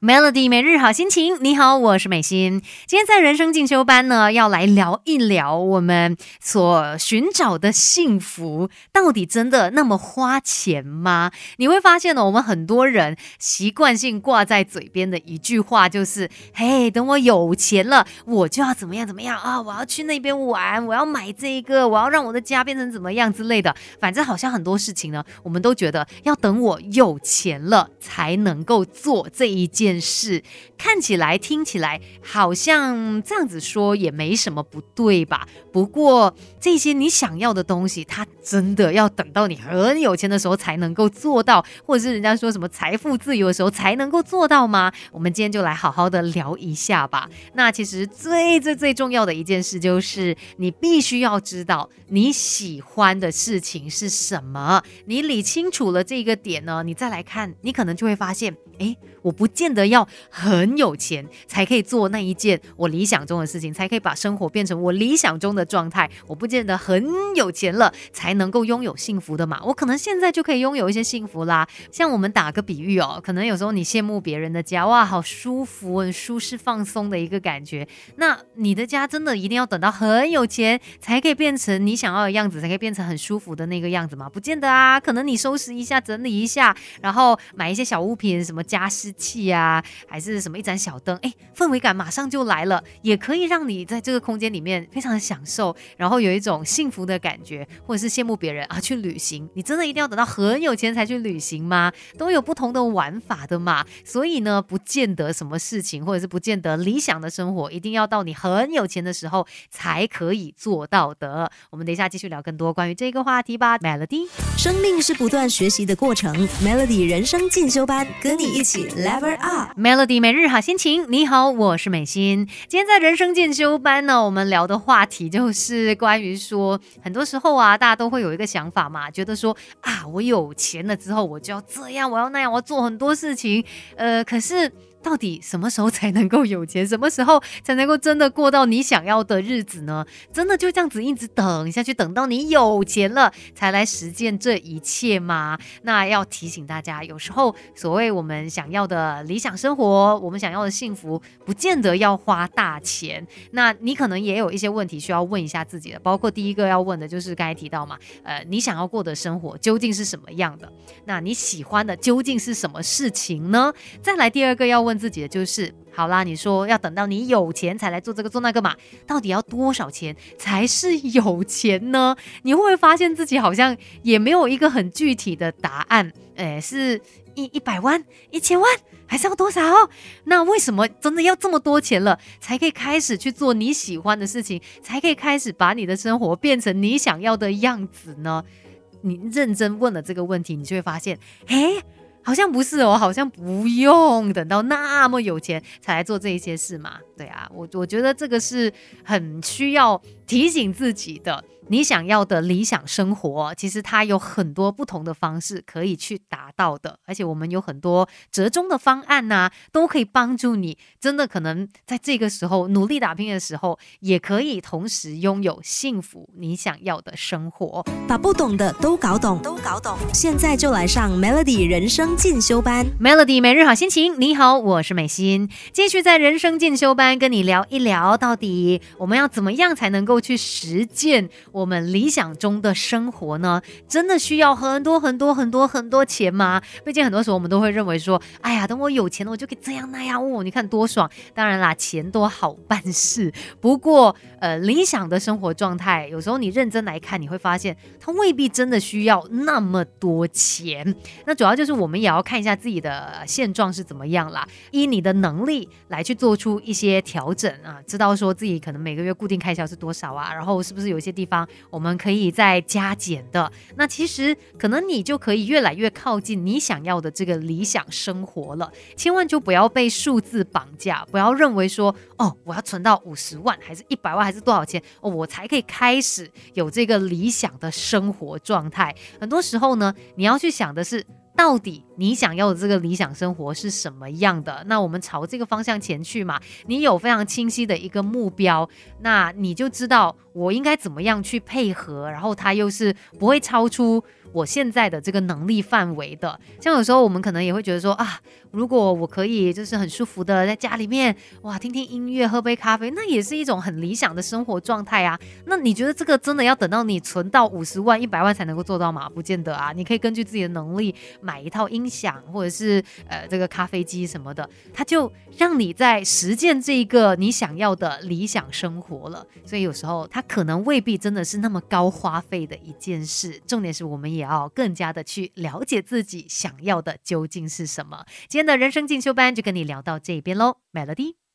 Melody 每日好心情，你好，我是美心。今天在人生进修班呢，要来聊一聊我们所寻找的幸福，到底真的那么花钱吗？你会发现呢，我们很多人习惯性挂在嘴边的一句话就是：“嘿，等我有钱了，我就要怎么样怎么样啊！我要去那边玩，我要买这个，我要让我的家变成怎么样之类的。反正好像很多事情呢，我们都觉得要等我有钱了才能够做这一件。”件事看起来、听起来好像这样子说也没什么不对吧？不过这些你想要的东西，它真的要等到你很有钱的时候才能够做到，或者是人家说什么财富自由的时候才能够做到吗？我们今天就来好好的聊一下吧。那其实最最最重要的一件事就是，你必须要知道你喜欢的事情是什么。你理清楚了这个点呢，你再来看，你可能就会发现，哎，我不见得。要很有钱才可以做那一件我理想中的事情，才可以把生活变成我理想中的状态。我不见得很有钱了才能够拥有幸福的嘛，我可能现在就可以拥有一些幸福啦。像我们打个比喻哦，可能有时候你羡慕别人的家，哇，好舒服、很舒适、放松的一个感觉。那你的家真的一定要等到很有钱才可以变成你想要的样子，才可以变成很舒服的那个样子吗？不见得啊，可能你收拾一下、整理一下，然后买一些小物品，什么家饰湿器啊。还是什么一盏小灯，哎，氛围感马上就来了，也可以让你在这个空间里面非常的享受，然后有一种幸福的感觉，或者是羡慕别人啊去旅行。你真的一定要等到很有钱才去旅行吗？都有不同的玩法的嘛。所以呢，不见得什么事情，或者是不见得理想的生活，一定要到你很有钱的时候才可以做到的。我们等一下继续聊更多关于这个话题吧。Melody，生命是不断学习的过程，Melody 人生进修班，跟你一起 Level Up。Melody 每日好心情，你好，我是美心。今天在人生进修班呢，我们聊的话题就是关于说，很多时候啊，大家都会有一个想法嘛，觉得说啊，我有钱了之后，我就要这样，我要那样，我要做很多事情。呃，可是。到底什么时候才能够有钱？什么时候才能够真的过到你想要的日子呢？真的就这样子一直等下去，等到你有钱了才来实践这一切吗？那要提醒大家，有时候所谓我们想要的理想生活，我们想要的幸福，不见得要花大钱。那你可能也有一些问题需要问一下自己的，包括第一个要问的就是刚才提到嘛，呃，你想要过的生活究竟是什么样的？那你喜欢的究竟是什么事情呢？再来第二个要。问自己的就是，好啦，你说要等到你有钱才来做这个做那个嘛？到底要多少钱才是有钱呢？你会不会发现自己好像也没有一个很具体的答案？诶，是一一百万、一千万，还是要多少？那为什么真的要这么多钱了，才可以开始去做你喜欢的事情，才可以开始把你的生活变成你想要的样子呢？你认真问了这个问题，你就会发现，诶。好像不是哦，好像不用等到那么有钱才来做这一些事嘛？对啊，我我觉得这个是很需要提醒自己的。你想要的理想生活，其实它有很多不同的方式可以去达到的，而且我们有很多折中的方案呐，都可以帮助你。真的可能在这个时候努力打拼的时候，也可以同时拥有幸福你想要的生活。把不懂的都搞懂，都搞懂。现在就来上 Melody 人生进修班。Melody 每日好心情，你好，我是美心，继续在人生进修班跟你聊一聊，到底我们要怎么样才能够去实践。我们理想中的生活呢，真的需要很多很多很多很多钱吗？毕竟很多时候我们都会认为说，哎呀，等我有钱了，我就可以这样那样哦，你看多爽！当然啦，钱多好办事。不过，呃，理想的生活状态，有时候你认真来看，你会发现它未必真的需要那么多钱。那主要就是我们也要看一下自己的现状是怎么样啦，依你的能力来去做出一些调整啊，知道说自己可能每个月固定开销是多少啊，然后是不是有些地方。我们可以再加减的，那其实可能你就可以越来越靠近你想要的这个理想生活了。千万就不要被数字绑架，不要认为说哦，我要存到五十万，还是一百万，还是多少钱哦，我才可以开始有这个理想的生活状态。很多时候呢，你要去想的是。到底你想要的这个理想生活是什么样的？那我们朝这个方向前去嘛。你有非常清晰的一个目标，那你就知道我应该怎么样去配合，然后它又是不会超出我现在的这个能力范围的。像有时候我们可能也会觉得说啊，如果我可以就是很舒服的在家里面哇听听音乐喝杯咖啡，那也是一种很理想的生活状态啊。那你觉得这个真的要等到你存到五十万、一百万才能够做到吗？不见得啊，你可以根据自己的能力买一套音响或者是呃这个咖啡机什么的，它就让你在实践这一个你想要的理想生活了。所以有时候它可能未必真的是那么高花费的一件事。重点是我们也要更加的去了解自己想要的究竟是什么。今天的人生进修班就跟你聊到这边喽，Melody。